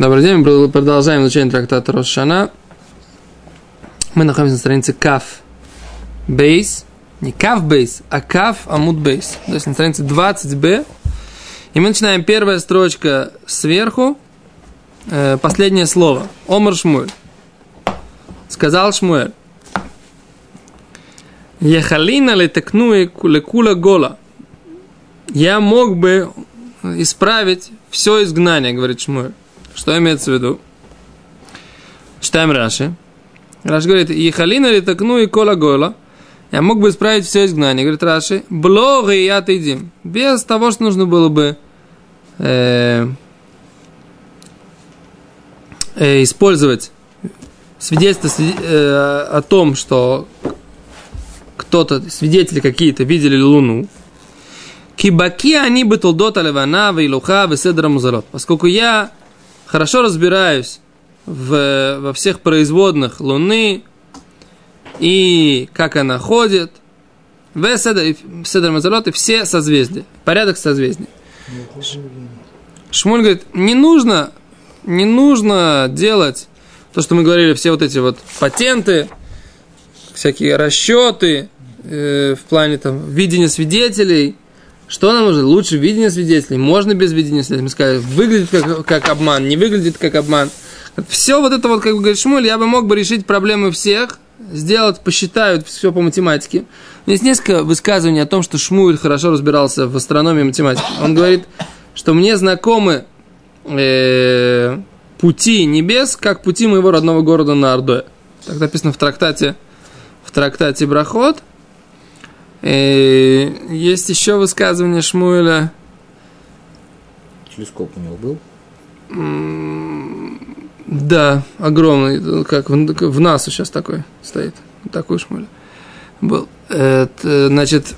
Добрый день, мы продолжаем изучение трактата Рошана. Мы находимся на странице Каф Бейс. Не Каф Бейс, а Каф Амуд Бейс. То есть на странице 20b. И мы начинаем первая строчка сверху. Э, последнее слово. Омар Шмуэль. Сказал Шмуэль. Ехалина летекну лекула гола. Я мог бы исправить все изгнание, говорит Шмуэль. Что имеется в виду? Читаем Раши. Раши говорит, и халина ли такну и кола гола. Я мог бы исправить все изгнание. Говорит Раши, блога и я отойдем. Без того, что нужно было бы э, э, использовать свидетельство э, о том, что кто-то, свидетели какие-то видели Луну. Кибаки они бы толдота левана, вейлуха, веседра музалот. Поскольку я хорошо разбираюсь в, во всех производных Луны и как она ходит, в Седр Мазалот и все созвездия, порядок созвездий. Шмуль говорит, не нужно, не нужно делать то, что мы говорили, все вот эти вот патенты, всякие расчеты э, в плане там видения свидетелей – что нам нужно? Лучше видение свидетелей. Можно без видения свидетелей. Мы сказали, выглядит как, как обман, не выглядит как обман. Все вот это вот, как бы говорит Шмуль, я бы мог бы решить проблемы всех, сделать, посчитают все по математике. Есть несколько высказываний о том, что Шмуль хорошо разбирался в астрономии и математике. Он говорит, что мне знакомы э, пути небес, как пути моего родного города на. Так написано в трактате, в трактате Брахот – есть еще высказывание Шмуэля. Телескоп у него был? Да, огромный, как в, в НАСА сейчас такой стоит. Такой Шмуэль был. Это, значит,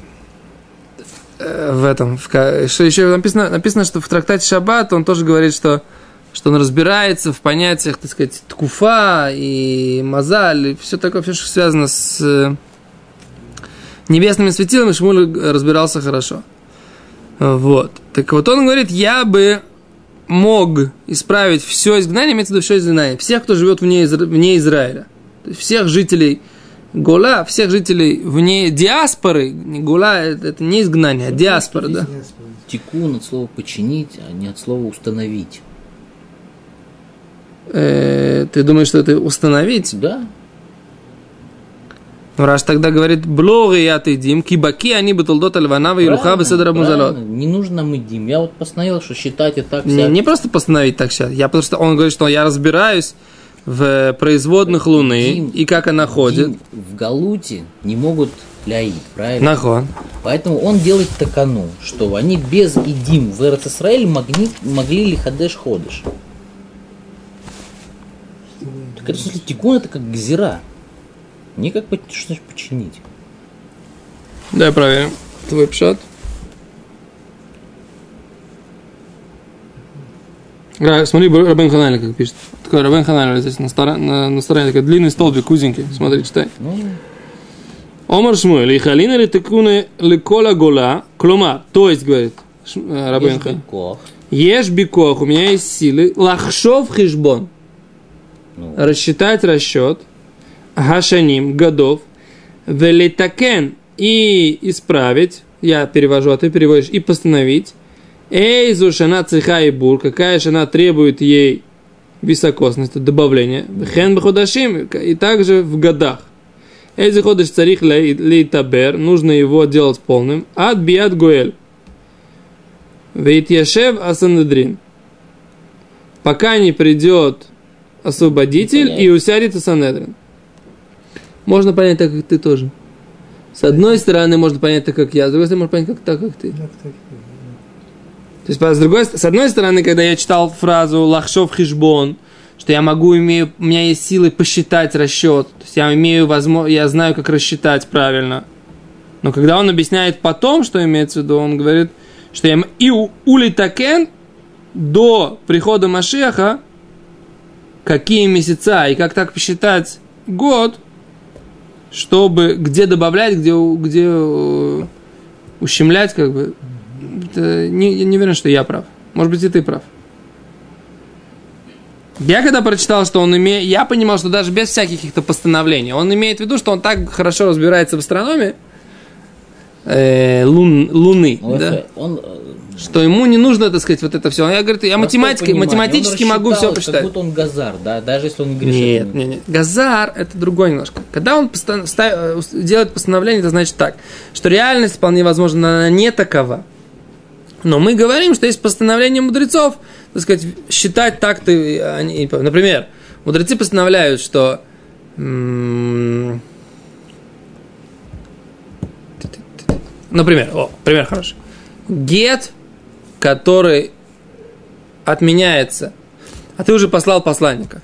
э, в этом, в, что еще написано, написано, что в трактате Шаббат он тоже говорит, что, что он разбирается в понятиях, так сказать, ткуфа и мазаль, и все такое, все, что связано с небесными светилами Шмуль разбирался хорошо. Вот. Так вот он говорит, я бы мог исправить все изгнание, имеется в виду все изгнание, всех, кто живет вне, Изра... вне Израиля. То есть всех жителей Гола, всех жителей вне диаспоры, не Гола, это, это не изгнание, а диаспора, да? Тикун от слова починить, а не от слова установить. Э, ты думаешь, что это установить? Да. Но Раш тогда говорит, блоги я ты дим, кибаки они бы толдот альвана и руха беседра музалот. Не нужно мы дим. Я вот постановил, что считать и так. Не, не просто постановить так сейчас. Я потому что он говорит, что я разбираюсь в производных Луны дим, и как она ходит. Дим в Галуте не могут ляид, правильно? Нахон. Поэтому он делает такану, что они без идим в Эрцисраэль могли, могли ли хадеш ходыш. Так это, в смысле, тикун это как гзира. Не как что починить. Дай проверим. Твой пшат. Смотри, Рабен Ханаля как пишет. Такой Рабен Ханаля здесь на, стороне, на, на стороне такой длинный столбик, узенький. Смотри, читай. Ну. Омар Шмуэль, и халина ли текуны ли кола гола, клома, то есть, говорит э, Рабен Ханаля. Ешь бикох, у меня есть силы, лахшов хижбон. Ну. Рассчитать расчет – гашаним, годов, велитакен, и исправить, я перевожу, а ты переводишь, и постановить, эйзу шана цеха и бур, какая шана требует ей високосность, добавление, хен бходашим, и также в годах. Эйзу ходыш царих лейтабер, нужно его делать полным, ад биат гуэль, Вейтьяшев Асанедрин. Пока не придет освободитель и усядет Асанедрин. Можно понять так, как ты тоже. С одной стороны, можно понять так, как я, с другой стороны, можно понять как так, как ты. То есть, с, другой, с одной стороны, когда я читал фразу «лахшов хижбон», что я могу, имею, у меня есть силы посчитать расчет, то есть я имею возможность, я знаю, как рассчитать правильно. Но когда он объясняет потом, что имеется в виду, он говорит, что я и улитакен до прихода Машеха, какие месяца и как так посчитать год, чтобы где добавлять, где, где э, ущемлять, как бы. Это не, я не уверен, что я прав. Может быть, и ты прав. Я когда прочитал, что он имеет... Я понимал, что даже без всяких каких-то постановлений, он имеет в виду, что он так хорошо разбирается в астрономии, э, лун, Луны, Он, да? он, э, что ему не нужно, так сказать, вот это все. Я говорю, я математики, математически могу все посчитать. Как будто он газар, да, даже если он грешит. Нет, нет, нет. Газар это другой немножко. Когда он постан- ста- э, делает постановление, это значит так, что реальность вполне возможно она не такова. Но мы говорим, что есть постановление мудрецов, так сказать, считать так-то. и они- Например, мудрецы постановляют, что м, Например, о, пример хороший. Гет, который отменяется, а ты уже послал посланника.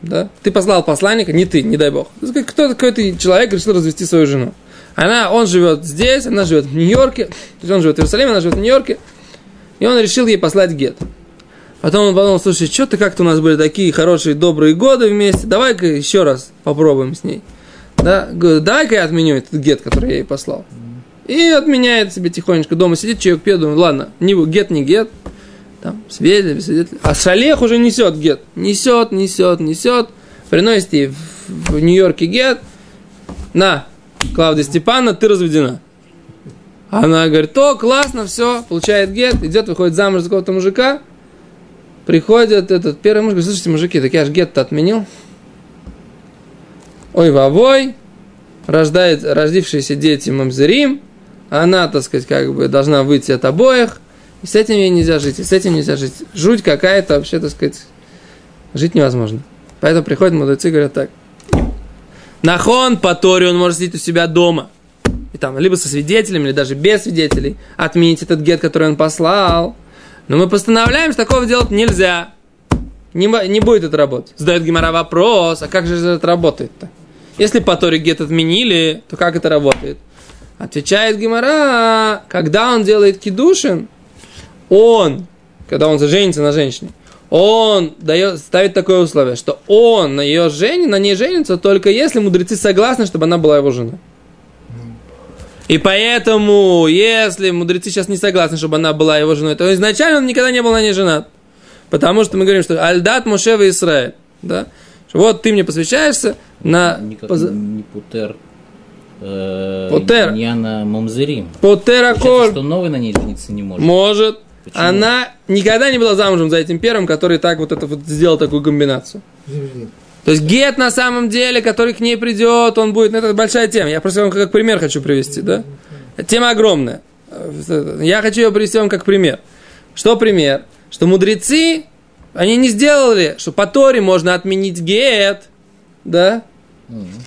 Да? Ты послал посланника, не ты, не дай бог. Кто-то, какой-то человек решил развести свою жену. Она, он живет здесь, она живет в Нью-Йорке, то есть он живет в Иерусалиме, она живет в Нью-Йорке, и он решил ей послать гет. Потом он подумал, слушай, что ты как-то у нас были такие хорошие, добрые годы вместе, давай-ка еще раз попробуем с ней. Да? Давай-ка я отменю этот гет, который я ей послал. И отменяет себе тихонечко. Дома сидит, человек пьет, думает, ладно, не гет, не гет. Там, свидетель, без свидетеля. А шалех уже несет гет. Несет, несет, несет. Приносит ей в, в Нью-Йорке гет. На, Клавдия Степановна, ты разведена. Она говорит, то, классно, все, получает гет, идет, выходит замуж за какого-то мужика. Приходит этот первый муж, говорит, слушайте, мужики, так я же гет-то отменил. Ой, вовой, рождает родившиеся дети мамзерим, она, так сказать, как бы должна выйти от обоих, и с этим ей нельзя жить, и с этим нельзя жить. Жуть какая-то вообще, так сказать, жить невозможно. Поэтому приходят мудрецы и говорят так. Нахон по Торе он может сидеть у себя дома. И там, либо со свидетелями, или даже без свидетелей, отменить этот гет, который он послал. Но мы постановляем, что такого делать нельзя. Не, не будет это работать. Задает Гимара вопрос, а как же это работает-то? Если по Торе гет отменили, то как это работает? Отвечает Гимара, когда он делает кидушин, он, когда он женится на женщине, он дает, ставит такое условие, что он на ее жене, на ней женится только если мудрецы согласны, чтобы она была его женой. И поэтому, если мудрецы сейчас не согласны, чтобы она была его женой, то изначально он никогда не был на ней женат. Потому что мы говорим, что Альдат Мошева Израиль. Да? Что вот ты мне посвящаешься на... Никак не путер. Э, Путер. Не она мамзерим. Потера Получается, коль. что новый на ней жениться не может. Может. Почему? Она никогда не была замужем за этим первым, который так вот это вот сделал такую комбинацию. То есть гет на самом деле, который к ней придет, он будет, ну, это большая тема. Я просто вам как пример хочу привести, да? Тема огромная. Я хочу ее привести вам как пример. Что пример? Что мудрецы, они не сделали, что по Торе можно отменить гет, да?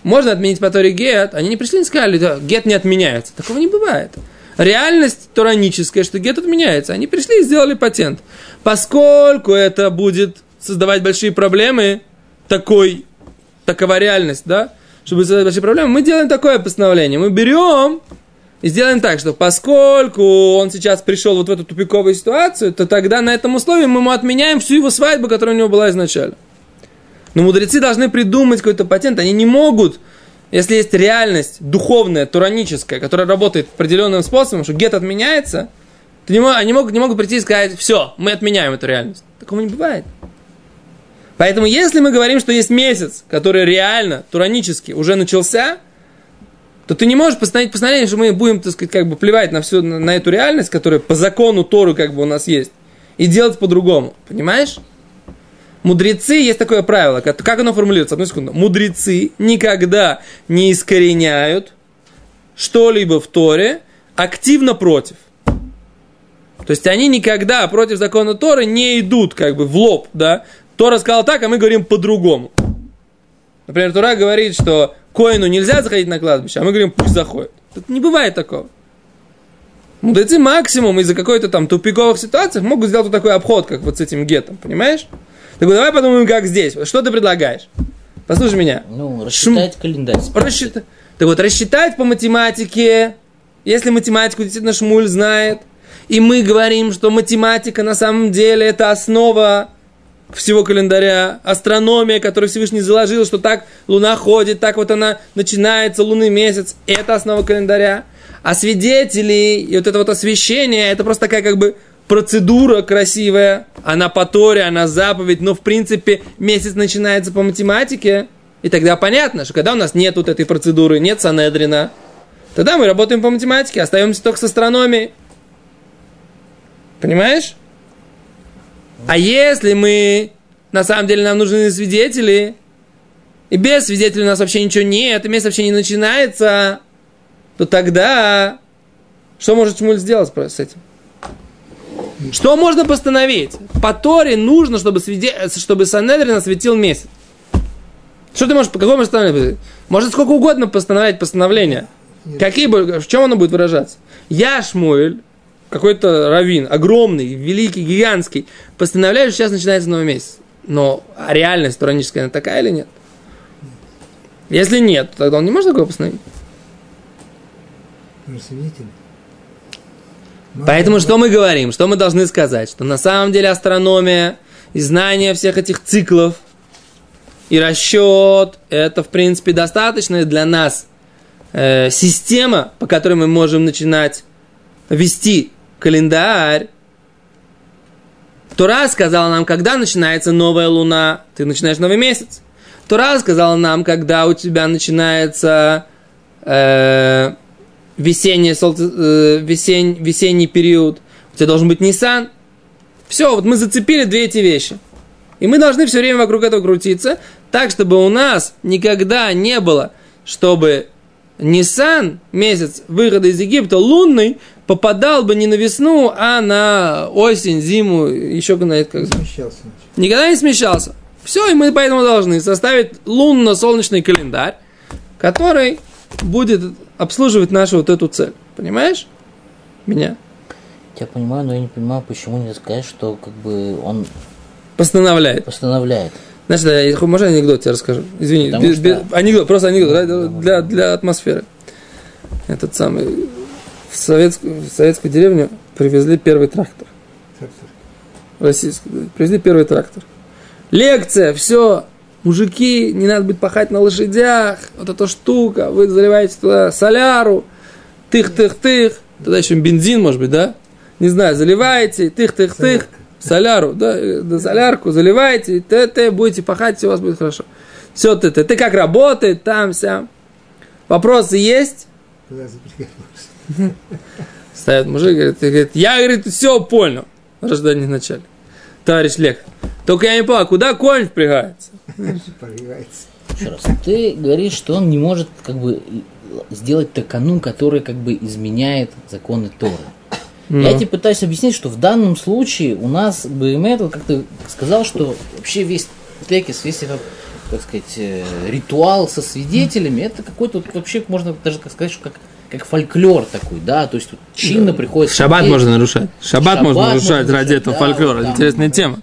Можно отменить по Торе гет. Они не пришли и сказали, да, гет не отменяется. Такого не бывает. Реальность тураническая, что гет отменяется. Они пришли и сделали патент. Поскольку это будет создавать большие проблемы, такой, такова реальность, да, чтобы создать большие проблемы, мы делаем такое постановление. Мы берем и сделаем так, что поскольку он сейчас пришел вот в эту тупиковую ситуацию, то тогда на этом условии мы ему отменяем всю его свадьбу, которая у него была изначально. Но мудрецы должны придумать какой-то патент. Они не могут, если есть реальность духовная, тураническая, которая работает определенным способом, что гет отменяется, то не они могут, не могут прийти и сказать, все, мы отменяем эту реальность. Такого не бывает. Поэтому, если мы говорим, что есть месяц, который реально, туранически, уже начался, то ты не можешь постановить постановление, что мы будем, так сказать, как бы плевать на всю, на, на эту реальность, которая по закону Торы как бы у нас есть, и делать по-другому. Понимаешь? Мудрецы, есть такое правило, как, как оно формулируется? Одну секунду. Мудрецы никогда не искореняют что-либо в Торе активно против. То есть они никогда против закона Торы не идут как бы в лоб, да. Тора сказал так, а мы говорим по-другому. Например, Тора говорит, что Коину нельзя заходить на кладбище, а мы говорим, пусть заходит. Тут не бывает такого. Мудрецы максимум из-за какой-то там тупиковых ситуаций могут сделать вот такой обход, как вот с этим гетом, понимаешь? Так вот, давай подумаем, как здесь. Что ты предлагаешь? Послушай меня. Ну, рассчитать календарь. Рассчитать. Так вот, рассчитать по математике, если математику действительно Шмуль знает, и мы говорим, что математика на самом деле это основа всего календаря, астрономия, которую Всевышний заложил, что так Луна ходит, так вот она начинается, лунный месяц, это основа календаря. А свидетели и вот это вот освещение, это просто такая как бы процедура красивая, она по Торе, она заповедь, но в принципе месяц начинается по математике, и тогда понятно, что когда у нас нет вот этой процедуры, нет Санедрина, тогда мы работаем по математике, остаемся только с астрономией. Понимаешь? А если мы, на самом деле, нам нужны свидетели, и без свидетелей у нас вообще ничего нет, и месяц вообще не начинается, то тогда что может Шмуль сделать с этим? Что можно постановить? По Торе нужно, чтобы, свиде... чтобы Санедрин осветил месяц. Что ты можешь, какое можешь постановление? Может сколько угодно постановлять постановления. Какие, в чем оно будет выражаться? Я, Шмуэль, какой-то раввин, огромный, великий, гигантский, постановляю, что сейчас начинается новый месяц. Но а реальность тураническая, она такая или нет? Если нет, тогда он не может такое постановить. Свидетель. Поэтому что мы говорим? Что мы должны сказать? Что на самом деле астрономия и знание всех этих циклов и расчет это в принципе достаточная для нас э, система, по которой мы можем начинать вести календарь. Тура сказала нам, когда начинается новая луна, ты начинаешь новый месяц. Тура сказала нам, когда у тебя начинается э, весенний, солнце, э, весень, весенний период, у тебя должен быть Nissan. Все, вот мы зацепили две эти вещи. И мы должны все время вокруг этого крутиться, так, чтобы у нас никогда не было, чтобы Nissan, месяц выхода из Египта, лунный, попадал бы не на весну, а на осень, зиму, еще на это как смещался. Никогда не смещался. Все, и мы поэтому должны составить лунно-солнечный календарь, который будет обслуживать нашу вот эту цель. Понимаешь? Меня. Я понимаю, но я не понимаю, почему не сказать, что как бы он постановляет. Постановляет. Значит, я, можно анекдот тебе расскажу? Извини, без, что... без, анекдот, просто анекдот да, для, для атмосферы. Этот самый в советскую, в советскую деревню привезли первый трактор. Трактор. Российский. Привезли первый трактор. Лекция, все, мужики, не надо будет пахать на лошадях, вот эта штука, вы заливаете туда соляру, тых-тых-тых, туда еще бензин, может быть, да? Не знаю, заливаете, тых-тых-тых, соляру, да, да, солярку заливаете, ты будете пахать, все у вас будет хорошо. Все, ты, ты, как работает, там, вся. Вопросы есть? Стоят мужик, говорит, говорит, я, говорит, все понял. Рождение вначале. Товарищ Лех, только я не понял, куда конь впрягается? Еще раз. Ты говоришь, что он не может как бы сделать такану, который как бы изменяет законы Торы. Но. Я тебе пытаюсь объяснить, что в данном случае у нас БМЭ, как ты сказал, что вообще весь текис, весь этот, как сказать, э, ритуал со свидетелями, это какой-то вообще, можно даже как сказать, что как как фольклор такой, да, то есть тут чинно приходит. Шаббат можно нарушать. Шаббат, Шаббат можно нарушать ради этого да, фольклора. Да, Интересная да, тема.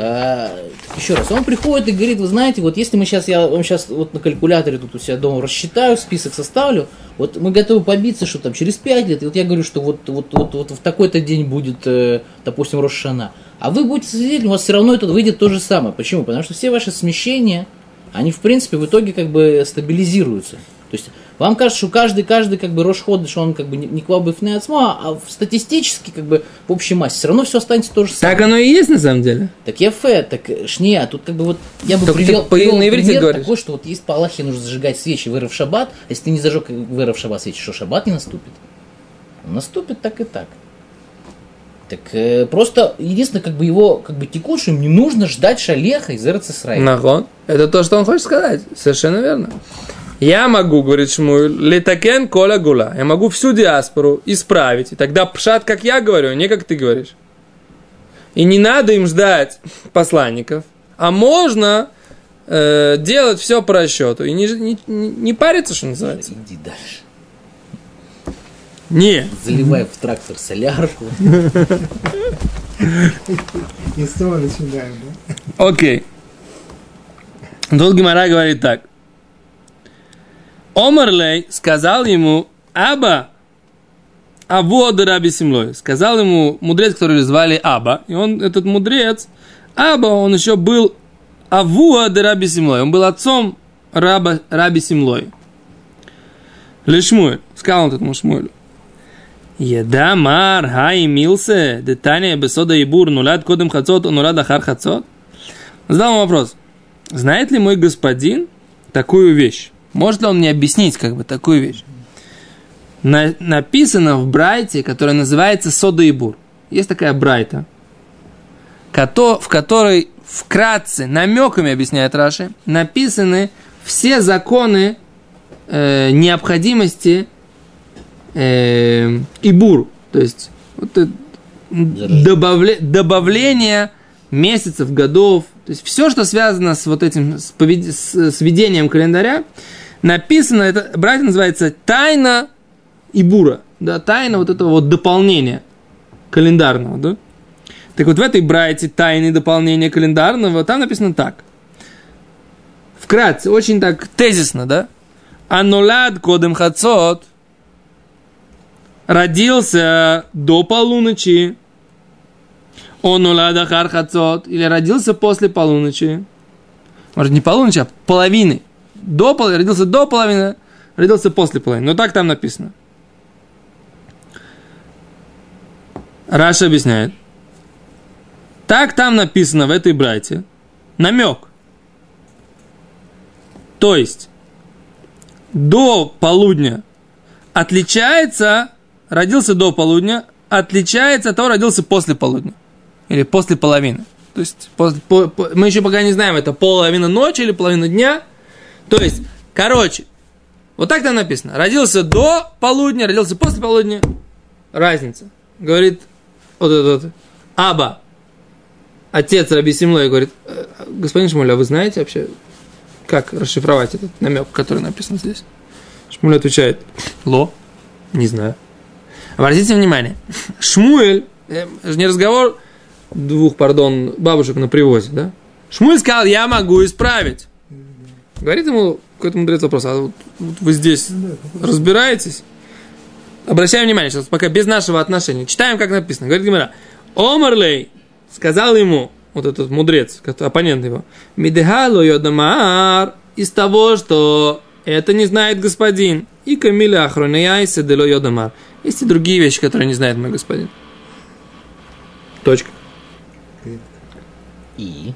А, еще раз, он приходит и говорит, вы знаете, вот если мы сейчас, я вам сейчас вот на калькуляторе тут у себя дома рассчитаю, список составлю, вот мы готовы побиться, что там через 5 лет, и вот я говорю, что вот, вот, вот, вот в такой-то день будет, э, допустим, Рошана, а вы будете свидетелем, у вас все равно это выйдет то же самое. Почему? Потому что все ваши смещения, они в принципе в итоге как бы стабилизируются. То есть вам кажется, что каждый, каждый как бы Рошходыш, он как бы не квабыф не отсма, а статистически как бы в общей массе все равно все останется то же самое. Так оно и есть на самом деле. Так я фэ, так шне, а тут как бы вот я бы Только привел, привел на пример говоришь. такой, что вот есть по Аллахе нужно зажигать свечи в шаббат, а если ты не зажег в шаббат свечи, что шаббат не наступит? Он наступит так и так. Так э, просто единственное, как бы его как бы текущим не нужно ждать шалеха из Эрцисраиля. Нахон. Это то, что он хочет сказать. Совершенно верно. Я могу, говорит Шмуэль, летакен кола гула. Я могу всю диаспору исправить. И тогда пшат, как я говорю, не как ты говоришь. И не надо им ждать посланников. А можно э, делать все по расчету. И не, не, не париться, что называется. Иди дальше. Не. Заливай в трактор солярку. И снова начинаем, да? Окей. Тут Гимара говорит так. Омарлей сказал ему, Аба, Авода Раби Симлой. Сказал ему мудрец, который звали Аба. И он, этот мудрец, Аба, он еще был Авуа де Раби Симлой. Он был отцом раба, Раби Симлой. Лешмуэль. Сказал он этому Шмуэлю. Еда мар хай милсе детание бесода и бур нуляд кодем хацот, нуляд ахар хацот. Задал ему вопрос. Знает ли мой господин такую вещь? Может ли он мне объяснить как бы такую вещь? На, написано в Брайте, которая называется Сода и Бур. Есть такая Брайта, кото, в которой вкратце, намеками объясняет Раши, написаны все законы э, необходимости э, Ибур. То есть вот, добавле, добавление месяцев, годов, то есть все, что связано с вот этим, с, повед... с, с ведением календаря, написано, это, братья называется тайна Ибура, да, тайна вот этого вот дополнения календарного, да. Так вот в этой брайте тайны дополнения календарного, там написано так. Вкратце, очень так тезисно, да. Анулад кодем хацот родился до полуночи. Он улада хацот или родился после полуночи. Может, не полуночи, а половины. До половины, родился до половины, родился после половины. Но так там написано. Раша объясняет. Так там написано в этой брате. Намек. То есть, до полудня отличается, родился до полудня, отличается от того, родился после полудня. Или после половины. То есть, после, по, по, мы еще пока не знаем, это половина ночи или половина дня. То есть, короче, вот так там написано. Родился до полудня, родился после полудня. Разница. Говорит вот этот вот, Аба, отец Раби Симлой, говорит, «Э, господин Шмуль, а вы знаете вообще, как расшифровать этот намек, который написан здесь? Шмуль отвечает, ло, не знаю. Обратите внимание, Шмуэль, э, не разговор двух, пардон, бабушек на привозе, да? Шмуэль сказал, я могу исправить. Говорит ему какой-то мудрец вопрос, а вот, вот вы здесь разбираетесь? Обращаем внимание, сейчас пока без нашего отношения. Читаем, как написано. Говорит Гимара. Омарлей сказал ему, вот этот мудрец, оппонент его, Мидехало йодамар из того, что это не знает господин. И камиля ахронеяйсе дело йодамар. Есть и другие вещи, которые не знает мой господин. Точка. И?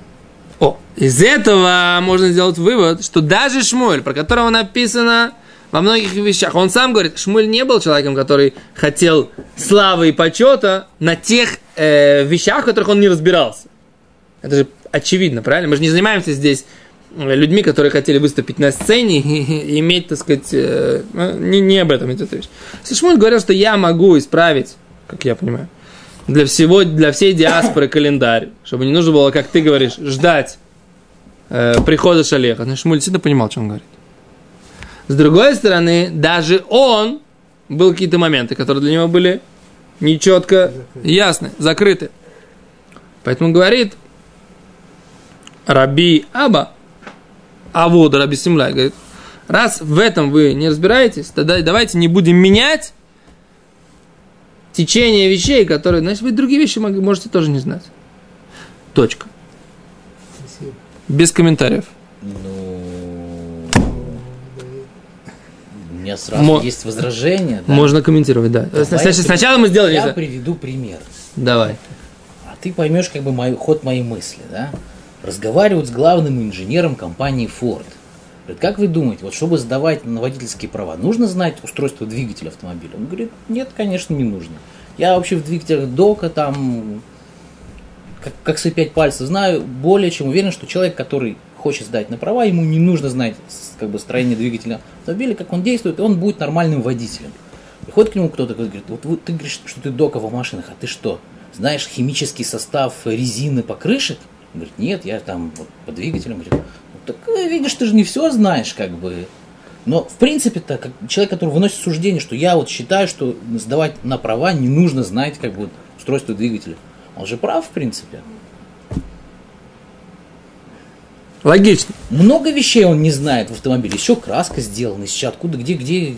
О, из этого можно сделать вывод, что даже Шмуэль, про которого написано во многих вещах. Он сам говорит, Шмуль не был человеком, который хотел славы и почета на тех э, вещах, в которых он не разбирался. Это же очевидно, правильно? Мы же не занимаемся здесь э, людьми, которые хотели выступить на сцене и, иметь, так сказать, э, ну, не, не об этом идет речь. Шмуль говорил, что я могу исправить, как я понимаю, для всего, для всей диаспоры календарь, чтобы не нужно было, как ты говоришь, ждать э, прихода Шалеха. Значит, Шмуль действительно понимал, что он говорит. С другой стороны, даже он был какие-то моменты, которые для него были нечетко ясны, закрыты. Поэтому говорит Раби Аба, а вот Раби Симлай, говорит, раз в этом вы не разбираетесь, тогда давайте не будем менять течение вещей, которые, значит, вы другие вещи можете тоже не знать. Точка. Спасибо. Без комментариев. Ну, у меня сразу Мо- есть возражение. да. Можно комментировать, да. Давай Сначала, я сначала мы сделали Я это. приведу пример. Давай. А ты поймешь как бы мой, ход моей мысли, да? Разговаривают с главным инженером компании Ford. Говорит, как вы думаете, вот чтобы сдавать на водительские права, нужно знать устройство двигателя автомобиля? Он говорит, нет, конечно, не нужно. Я вообще в двигателях дока там, как, как свои пять пальцев знаю, более чем уверен, что человек, который хочет сдать на права, ему не нужно знать как бы строение двигателя автомобиля, как он действует, и он будет нормальным водителем. Приходит к нему кто-то говорит, вот ты говоришь, что ты дока в машинах, а ты что, знаешь химический состав резины покрышек? Он говорит, нет, я там вот по двигателям. Говорит, так э, видишь, ты же не все знаешь, как бы. Но, в принципе-то, как человек, который выносит суждение, что я вот считаю, что сдавать на права не нужно знать, как бы, устройство двигателя. Он же прав, в принципе. Логично. Много вещей он не знает в автомобиле. Еще краска сделана, еще откуда, где, где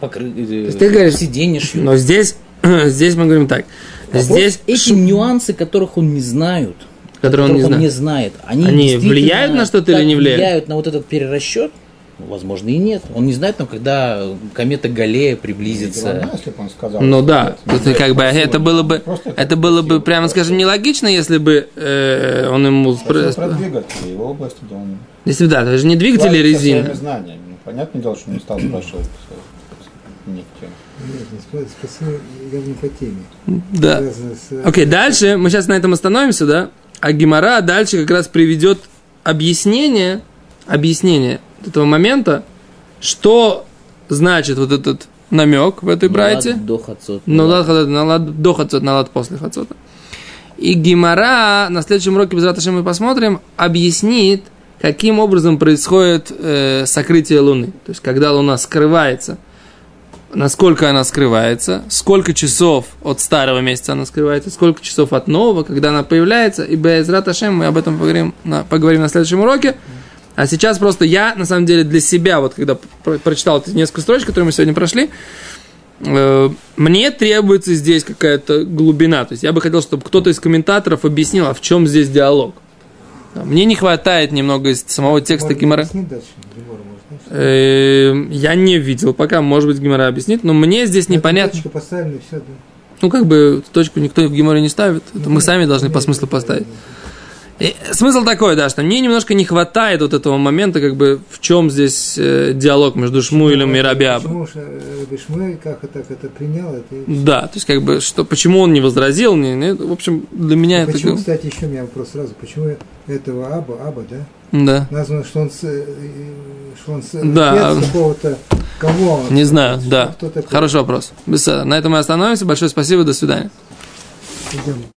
покры... есть ты говоришь, сиденье шьют. Но здесь, здесь мы говорим так. Вопрос, Здесь эти нюансы, которых он не знает, Которые он не знает. знает, они, Они влияют на что-то или не влияют? Влияют на вот этот перерасчет. Ну, возможно, и нет. Он не знает, но когда комета Галлея приблизится. Ладно, если бы он сказал, Ну да, нет, это как бы это было бы, Просто это было бы, прямо скажем, нелогично, если бы э, он ему Это про двигатели, его области, где он Если да, это же не двигатели резины. знаниями. Ну, понятное дело, что он не стал спрашивать э, нефти. Нет, не по теме. Да. С... Окей, дальше мы сейчас на этом остановимся, да? А Гимара дальше как раз приведет объяснение, объяснение этого момента, что значит вот этот намек в этой брайте. До хацот. Ну, лад хацот, на лад до хацот, на лад после хацота. И Гимара, на следующем уроке, без раташи мы посмотрим, объяснит, каким образом происходит э, сокрытие Луны. То есть, когда Луна скрывается, насколько она скрывается, сколько часов от старого месяца она скрывается, сколько часов от нового, когда она появляется. И без раташем мы об этом поговорим на, поговорим на следующем уроке. А сейчас просто я, на самом деле, для себя, вот когда про- прочитал эти несколько строчек, которые мы сегодня прошли, Э, мне требуется здесь какая-то глубина. То есть я бы хотел, чтобы кто-то из комментаторов объяснил, а в чем здесь диалог. Мне не хватает немного из самого текста Гимара. Объяснить дальше? Гемора, может, знаешь? Э, Я не видел пока, может быть, Гимара объяснит, но мне здесь непонятно. поставлена, все, да. Ну, как бы точку никто в Гиморе не ставит, это мы сами должны по смыслу поставить. И смысл такой, да, что мне немножко не хватает вот этого момента, как бы в чем здесь э, диалог между Шмуилем и Рабиабом. Почему Шмуэль как это, так это принял? Это... и. Да, то есть как бы, что, почему он не возразил, не, не, в общем, для меня это... Почему, как- кстати, еще у меня вопрос сразу, почему этого Аба, Аба, да? Да. Названо, что он, с, э, что он с, Да. какого-то, кого? Не знаю, да. Хороший вопрос. На этом мы остановимся. Большое спасибо. До свидания. Идем.